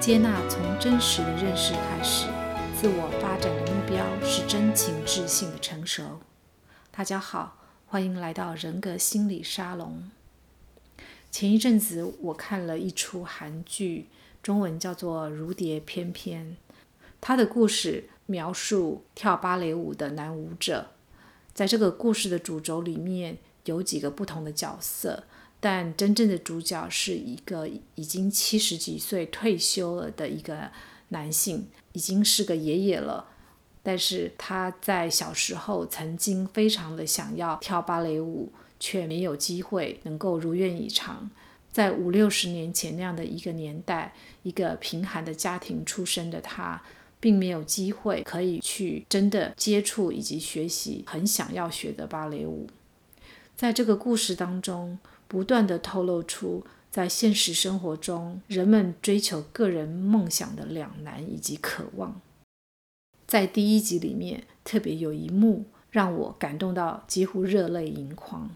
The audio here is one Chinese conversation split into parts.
接纳从真实的认识开始，自我发展的目标是真情智性的成熟。大家好，欢迎来到人格心理沙龙。前一阵子我看了一出韩剧，中文叫做《如蝶翩翩》，它的故事描述跳芭蕾舞的男舞者，在这个故事的主轴里面有几个不同的角色。但真正的主角是一个已经七十几岁退休了的一个男性，已经是个爷爷了。但是他在小时候曾经非常的想要跳芭蕾舞，却没有机会能够如愿以偿。在五六十年前那样的一个年代，一个贫寒的家庭出身的他，并没有机会可以去真的接触以及学习很想要学的芭蕾舞。在这个故事当中，不断地透露出在现实生活中人们追求个人梦想的两难以及渴望。在第一集里面，特别有一幕让我感动到几乎热泪盈眶。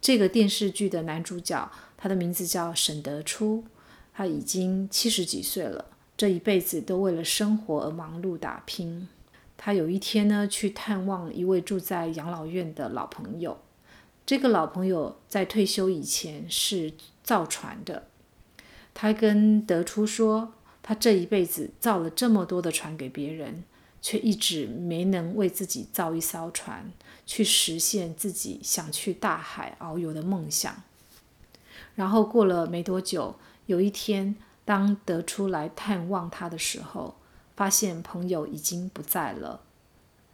这个电视剧的男主角，他的名字叫沈德初，他已经七十几岁了，这一辈子都为了生活而忙碌打拼。他有一天呢，去探望一位住在养老院的老朋友。这个老朋友在退休以前是造船的，他跟德初说，他这一辈子造了这么多的船给别人，却一直没能为自己造一艘船，去实现自己想去大海遨游的梦想。然后过了没多久，有一天，当德初来探望他的时候，发现朋友已经不在了。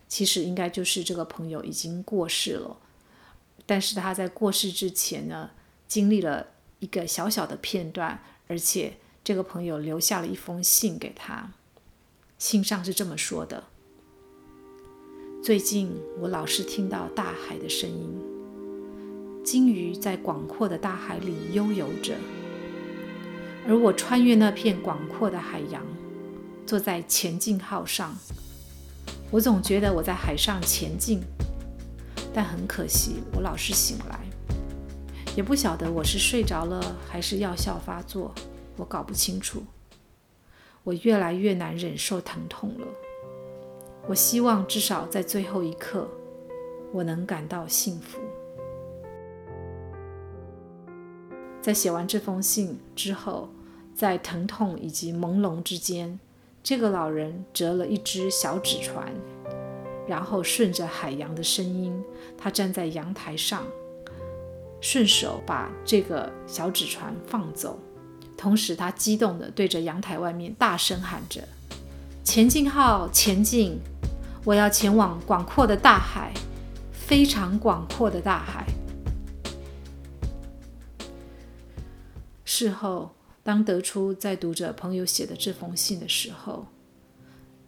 其实应该就是这个朋友已经过世了。但是他在过世之前呢，经历了一个小小的片段，而且这个朋友留下了一封信给他。信上是这么说的：“最近我老是听到大海的声音，鲸鱼在广阔的大海里悠游着，而我穿越那片广阔的海洋，坐在前进号上，我总觉得我在海上前进。”但很可惜，我老是醒来，也不晓得我是睡着了还是药效发作，我搞不清楚。我越来越难忍受疼痛了。我希望至少在最后一刻，我能感到幸福。在写完这封信之后，在疼痛以及朦胧之间，这个老人折了一只小纸船。然后顺着海洋的声音，他站在阳台上，顺手把这个小纸船放走。同时，他激动地对着阳台外面大声喊着：“前进号，前进！我要前往广阔的大海，非常广阔的大海。”事后，当得出在读着朋友写的这封信的时候，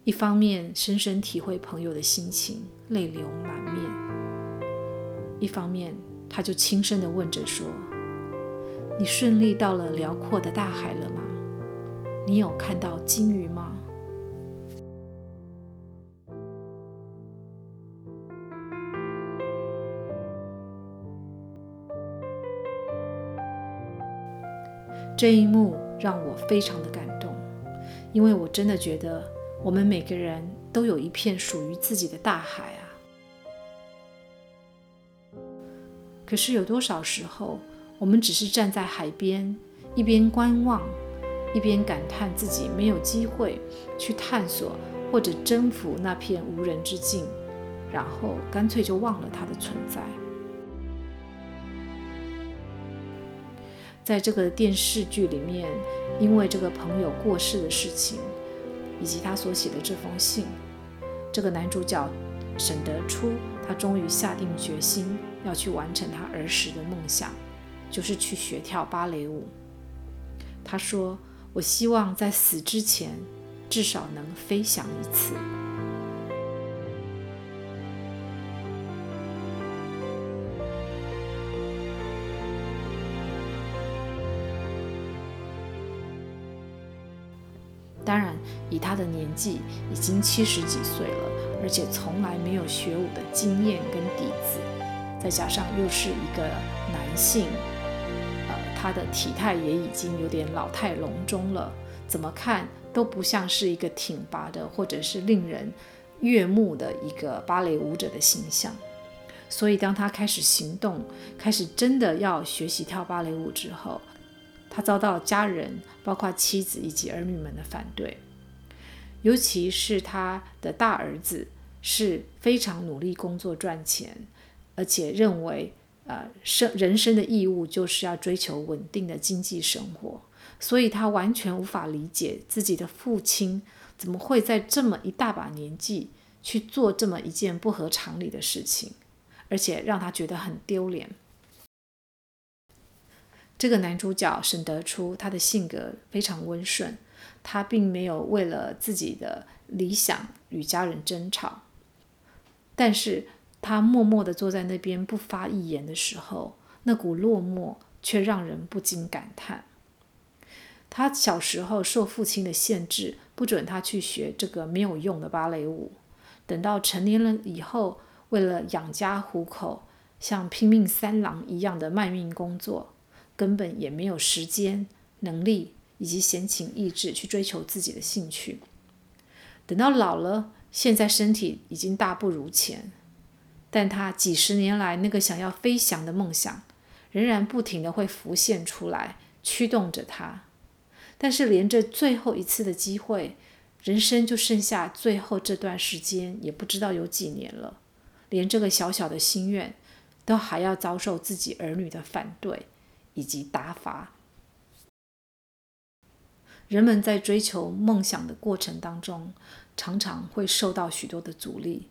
一方面深深体会朋友的心情，泪流满面；一方面，他就轻声地问着说：“你顺利到了辽阔的大海了吗？你有看到鲸鱼吗？”这一幕让我非常的感动，因为我真的觉得。我们每个人都有一片属于自己的大海啊！可是有多少时候，我们只是站在海边，一边观望，一边感叹自己没有机会去探索或者征服那片无人之境，然后干脆就忘了它的存在。在这个电视剧里面，因为这个朋友过世的事情。以及他所写的这封信，这个男主角沈德初，他终于下定决心要去完成他儿时的梦想，就是去学跳芭蕾舞。他说：“我希望在死之前，至少能飞翔一次。”以他的年纪已经七十几岁了，而且从来没有学舞的经验跟底子，再加上又是一个男性，呃，他的体态也已经有点老态龙钟了，怎么看都不像是一个挺拔的或者是令人悦目的一个芭蕾舞者的形象。所以，当他开始行动，开始真的要学习跳芭蕾舞之后，他遭到家人，包括妻子以及儿女们的反对。尤其是他的大儿子是非常努力工作赚钱，而且认为，呃，生人生的义务就是要追求稳定的经济生活，所以他完全无法理解自己的父亲怎么会在这么一大把年纪去做这么一件不合常理的事情。而且让他觉得很丢脸。这个男主角沈德初，他的性格非常温顺，他并没有为了自己的理想与家人争吵，但是他默默地坐在那边不发一言的时候，那股落寞却让人不禁感叹。他小时候受父亲的限制，不准他去学这个没有用的芭蕾舞，等到成年了以后。为了养家糊口，像拼命三郎一样的卖命工作，根本也没有时间、能力以及闲情逸致去追求自己的兴趣。等到老了，现在身体已经大不如前，但他几十年来那个想要飞翔的梦想，仍然不停地会浮现出来，驱动着他。但是连这最后一次的机会，人生就剩下最后这段时间，也不知道有几年了。连这个小小的心愿，都还要遭受自己儿女的反对以及打罚。人们在追求梦想的过程当中，常常会受到许多的阻力。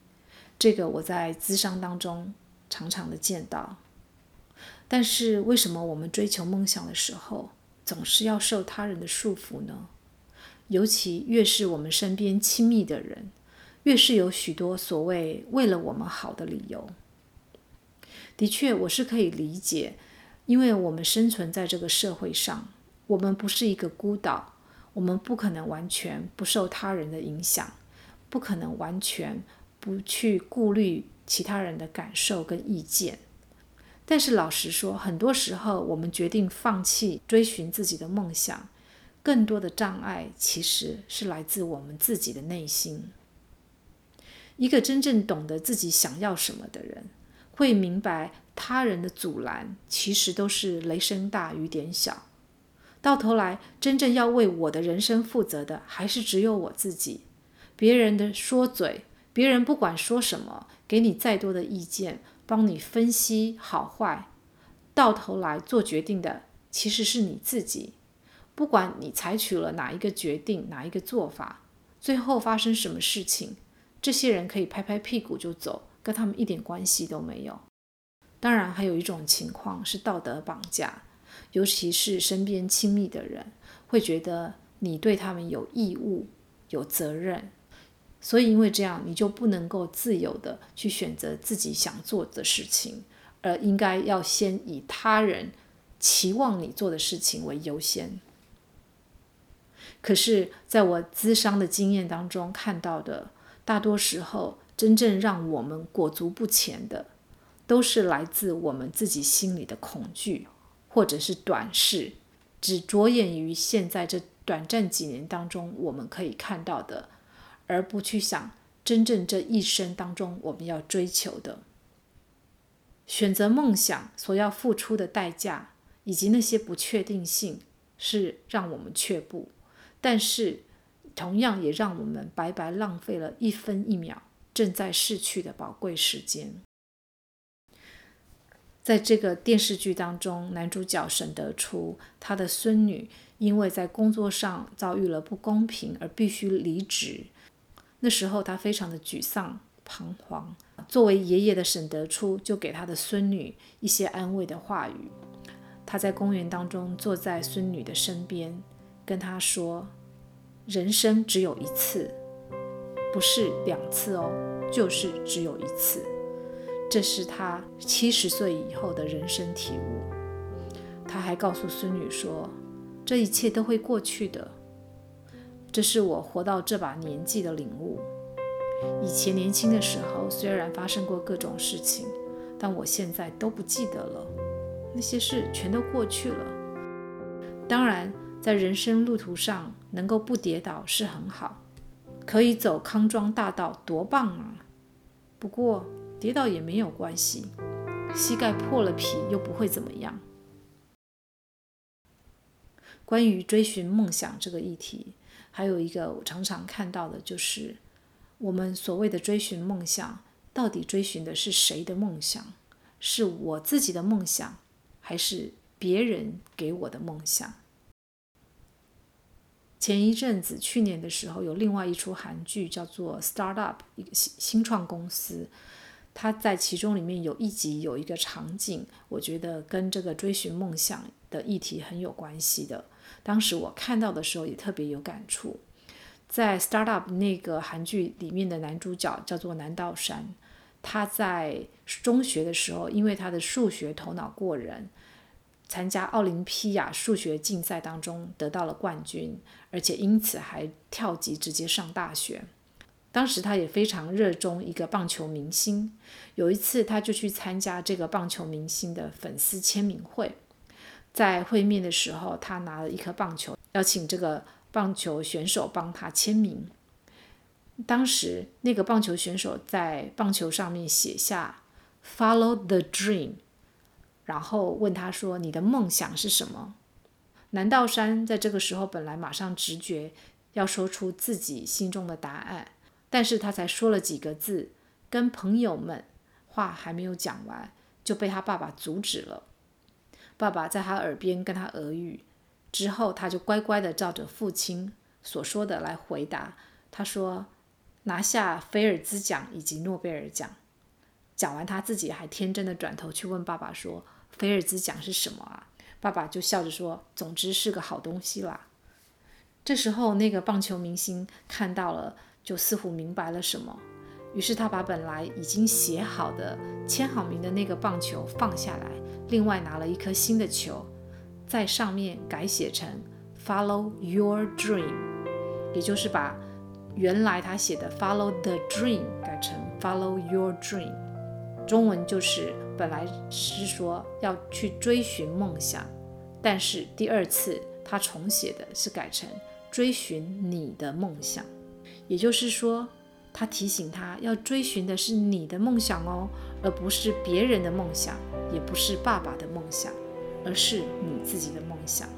这个我在咨商当中常常的见到。但是为什么我们追求梦想的时候，总是要受他人的束缚呢？尤其越是我们身边亲密的人。越是有许多所谓为了我们好的理由，的确我是可以理解，因为我们生存在这个社会上，我们不是一个孤岛，我们不可能完全不受他人的影响，不可能完全不去顾虑其他人的感受跟意见。但是老实说，很多时候我们决定放弃追寻自己的梦想，更多的障碍其实是来自我们自己的内心。一个真正懂得自己想要什么的人，会明白他人的阻拦其实都是雷声大雨点小。到头来，真正要为我的人生负责的，还是只有我自己。别人的说嘴，别人不管说什么，给你再多的意见，帮你分析好坏，到头来做决定的其实是你自己。不管你采取了哪一个决定，哪一个做法，最后发生什么事情。这些人可以拍拍屁股就走，跟他们一点关系都没有。当然，还有一种情况是道德绑架，尤其是身边亲密的人会觉得你对他们有义务、有责任，所以因为这样，你就不能够自由地去选择自己想做的事情，而应该要先以他人期望你做的事情为优先。可是，在我咨商的经验当中看到的。大多时候，真正让我们裹足不前的，都是来自我们自己心里的恐惧，或者是短视，只着眼于现在这短暂几年当中我们可以看到的，而不去想真正这一生当中我们要追求的。选择梦想所要付出的代价，以及那些不确定性，是让我们却步，但是。同样也让我们白白浪费了一分一秒正在逝去的宝贵时间。在这个电视剧当中，男主角沈德初，他的孙女因为在工作上遭遇了不公平而必须离职。那时候他非常的沮丧、彷徨。作为爷爷的沈德初就给他的孙女一些安慰的话语。他在公园当中坐在孙女的身边，跟她说。人生只有一次，不是两次哦，就是只有一次。这是他七十岁以后的人生体悟。他还告诉孙女说：“这一切都会过去的。”这是我活到这把年纪的领悟。以前年轻的时候，虽然发生过各种事情，但我现在都不记得了。那些事全都过去了。当然。在人生路途上能够不跌倒是很好，可以走康庄大道多棒啊！不过跌倒也没有关系，膝盖破了皮又不会怎么样。关于追寻梦想这个议题，还有一个我常常看到的就是，我们所谓的追寻梦想，到底追寻的是谁的梦想？是我自己的梦想，还是别人给我的梦想？前一阵子，去年的时候，有另外一出韩剧叫做《Start Up》，一个新新创公司。他在其中里面有一集有一个场景，我觉得跟这个追寻梦想的议题很有关系的。当时我看到的时候也特别有感触。在《Start Up》那个韩剧里面的男主角叫做南道山，他在中学的时候，因为他的数学头脑过人。参加奥林匹亚数学竞赛当中得到了冠军，而且因此还跳级直接上大学。当时他也非常热衷一个棒球明星，有一次他就去参加这个棒球明星的粉丝签名会。在会面的时候，他拿了一颗棒球，邀请这个棒球选手帮他签名。当时那个棒球选手在棒球上面写下 “Follow the dream”。然后问他说：“你的梦想是什么？”南道山在这个时候本来马上直觉要说出自己心中的答案，但是他才说了几个字，跟朋友们话还没有讲完，就被他爸爸阻止了。爸爸在他耳边跟他耳语，之后他就乖乖地照着父亲所说的来回答。他说：“拿下菲尔兹奖以及诺贝尔奖。”讲完，他自己还天真的转头去问爸爸说。菲尔兹奖是什么啊？爸爸就笑着说：“总之是个好东西啦。”这时候，那个棒球明星看到了，就似乎明白了什么，于是他把本来已经写好的、签好名的那个棒球放下来，另外拿了一颗新的球，在上面改写成 “Follow your dream”，也就是把原来他写的 “Follow the dream” 改成 “Follow your dream”，中文就是。本来是说要去追寻梦想，但是第二次他重写的是改成追寻你的梦想，也就是说，他提醒他要追寻的是你的梦想哦，而不是别人的梦想，也不是爸爸的梦想，而是你自己的梦想。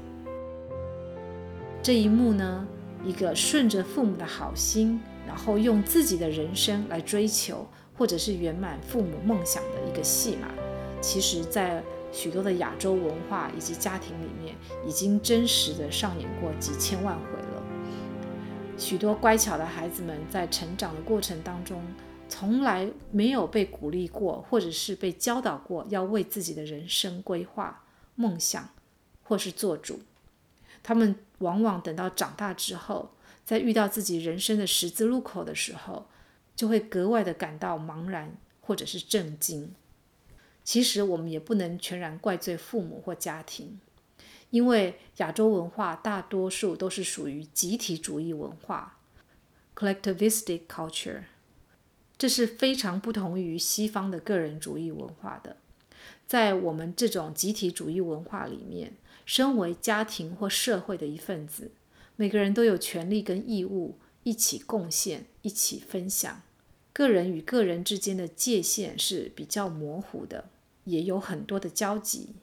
这一幕呢，一个顺着父母的好心，然后用自己的人生来追求。或者是圆满父母梦想的一个戏码，其实，在许多的亚洲文化以及家庭里面，已经真实的上演过几千万回。许多乖巧的孩子们在成长的过程当中，从来没有被鼓励过，或者是被教导过要为自己的人生规划、梦想，或是做主。他们往往等到长大之后，在遇到自己人生的十字路口的时候，就会格外的感到茫然或者是震惊。其实我们也不能全然怪罪父母或家庭，因为亚洲文化大多数都是属于集体主义文化 （collectivistic culture），这是非常不同于西方的个人主义文化的。在我们这种集体主义文化里面，身为家庭或社会的一份子，每个人都有权利跟义务一起贡献、一起分享。个人与个人之间的界限是比较模糊的，也有很多的交集。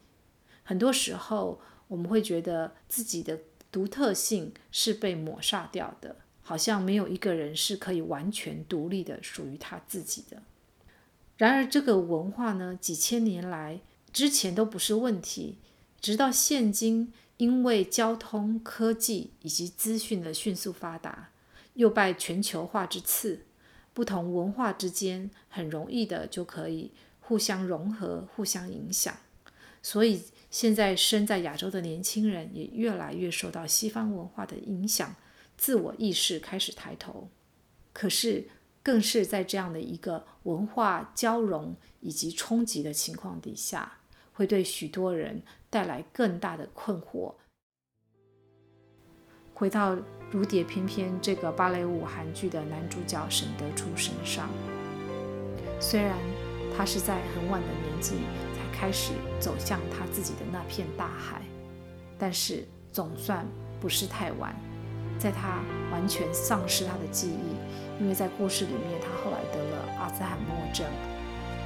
很多时候，我们会觉得自己的独特性是被抹杀掉的，好像没有一个人是可以完全独立的属于他自己的。然而，这个文化呢，几千年来之前都不是问题，直到现今，因为交通、科技以及资讯的迅速发达，又拜全球化之赐。不同文化之间很容易的就可以互相融合、互相影响，所以现在身在亚洲的年轻人也越来越受到西方文化的影响，自我意识开始抬头。可是，更是在这样的一个文化交融以及冲击的情况底下，会对许多人带来更大的困惑。回到。如蝶翩翩这个芭蕾舞韩剧的男主角沈德初身上，虽然他是在很晚的年纪开始走向他自己的那片大海，但是总算不是太晚，在他完全丧失他的记忆，因为在故事里面他后来得了阿兹海默症，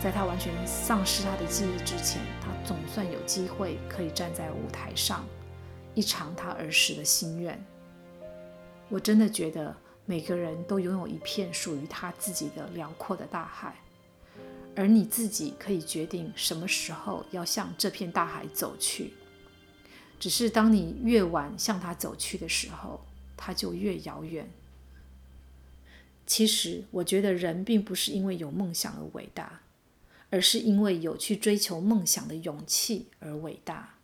在他完全丧失他的记忆之前，他总算有机会可以站在舞台上，一偿他儿时的心愿。我真的觉得每个人都拥有一片属于他自己的辽阔的大海，而你自己可以决定什么时候要向这片大海走去。只是当你越晚向它走去的时候，它就越遥远。其实，我觉得人并不是因为有梦想而伟大，而是因为有去追求梦想的勇气而伟大。